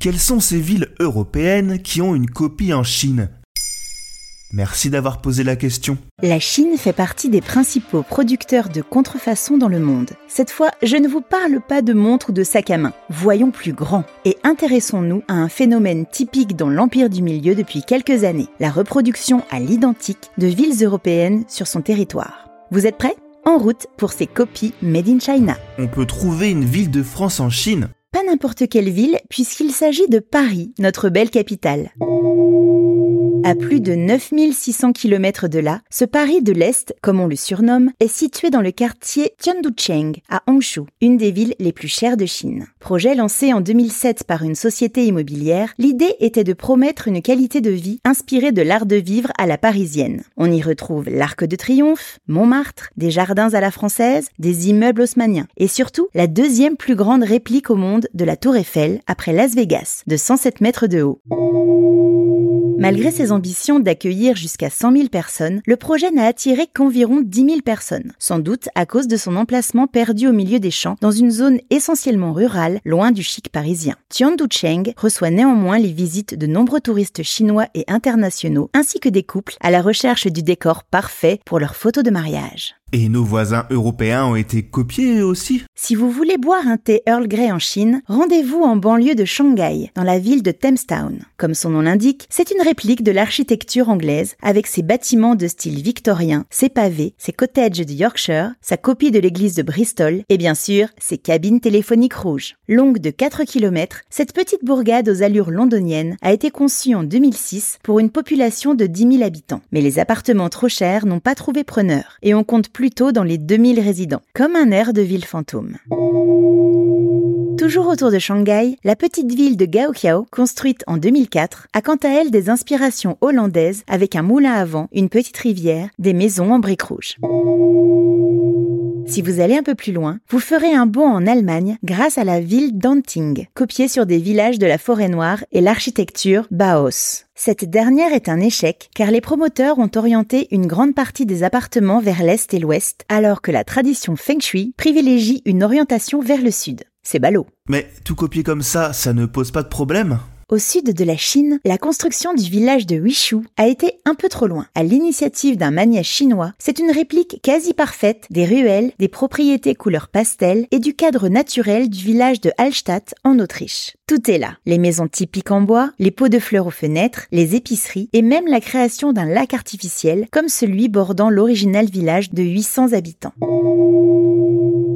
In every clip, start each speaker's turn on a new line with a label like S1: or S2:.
S1: Quelles sont ces villes européennes qui ont une copie en Chine? Merci d'avoir posé la question.
S2: La Chine fait partie des principaux producteurs de contrefaçons dans le monde. Cette fois, je ne vous parle pas de montres ou de sacs à main. Voyons plus grand et intéressons-nous à un phénomène typique dans l'Empire du Milieu depuis quelques années, la reproduction à l'identique de villes européennes sur son territoire. Vous êtes prêts? En route pour ces copies Made in China.
S1: On peut trouver une ville de France en Chine
S2: n'importe quelle ville puisqu'il s'agit de Paris, notre belle capitale. À plus de 9600 km de là, ce Paris de l'Est, comme on le surnomme, est situé dans le quartier Tianducheng, à Hangzhou, une des villes les plus chères de Chine. Projet lancé en 2007 par une société immobilière, l'idée était de promettre une qualité de vie inspirée de l'art de vivre à la parisienne. On y retrouve l'Arc de Triomphe, Montmartre, des jardins à la française, des immeubles haussmanniens, et surtout la deuxième plus grande réplique au monde de la Tour Eiffel après Las Vegas, de 107 mètres de haut. Malgré ses ambitions d'accueillir jusqu'à 100 000 personnes, le projet n'a attiré qu'environ 10 000 personnes, sans doute à cause de son emplacement perdu au milieu des champs dans une zone essentiellement rurale, loin du chic parisien. Tianducheng reçoit néanmoins les visites de nombreux touristes chinois et internationaux, ainsi que des couples à la recherche du décor parfait pour leurs photos de mariage.
S1: Et nos voisins européens ont été copiés aussi
S2: Si vous voulez boire un thé Earl Grey en Chine, rendez-vous en banlieue de Shanghai, dans la ville de Thamestown. Comme son nom l'indique, c'est une réplique de l'architecture anglaise, avec ses bâtiments de style victorien, ses pavés, ses cottages de Yorkshire, sa copie de l'église de Bristol, et bien sûr, ses cabines téléphoniques rouges. Longue de 4 km, cette petite bourgade aux allures londoniennes a été conçue en 2006 pour une population de 10 000 habitants. Mais les appartements trop chers n'ont pas trouvé preneur, et on compte plutôt dans les 2000 résidents, comme un air de ville fantôme. Toujours autour de Shanghai, la petite ville de Gaoqiao, construite en 2004, a quant à elle des inspirations hollandaises avec un moulin à vent, une petite rivière, des maisons en briques rouges. Si vous allez un peu plus loin, vous ferez un bond en Allemagne grâce à la ville d'Anting, copiée sur des villages de la forêt noire et l'architecture Bauhaus. Cette dernière est un échec car les promoteurs ont orienté une grande partie des appartements vers l'est et l'ouest, alors que la tradition Feng Shui privilégie une orientation vers le sud. C'est ballot.
S1: Mais tout copier comme ça, ça ne pose pas de problème
S2: Au sud de la Chine, la construction du village de Wishu a été un peu trop loin. À l'initiative d'un mania chinois, c'est une réplique quasi parfaite des ruelles, des propriétés couleur pastel et du cadre naturel du village de Hallstatt en Autriche. Tout est là. Les maisons typiques en bois, les pots de fleurs aux fenêtres, les épiceries et même la création d'un lac artificiel comme celui bordant l'original village de 800 habitants.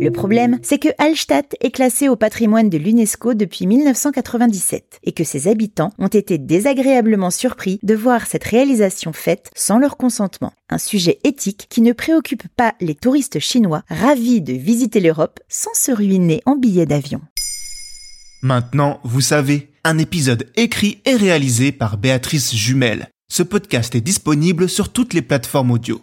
S2: Le problème, c'est que Hallstatt est classé au patrimoine de l'UNESCO depuis 1997 et que ses habitants ont été désagréablement surpris de voir cette réalisation faite sans leur consentement. Un sujet éthique qui ne préoccupe pas les touristes chinois ravis de visiter l'Europe sans se ruiner en billets d'avion.
S1: Maintenant, vous savez, un épisode écrit et réalisé par Béatrice Jumel. Ce podcast est disponible sur toutes les plateformes audio.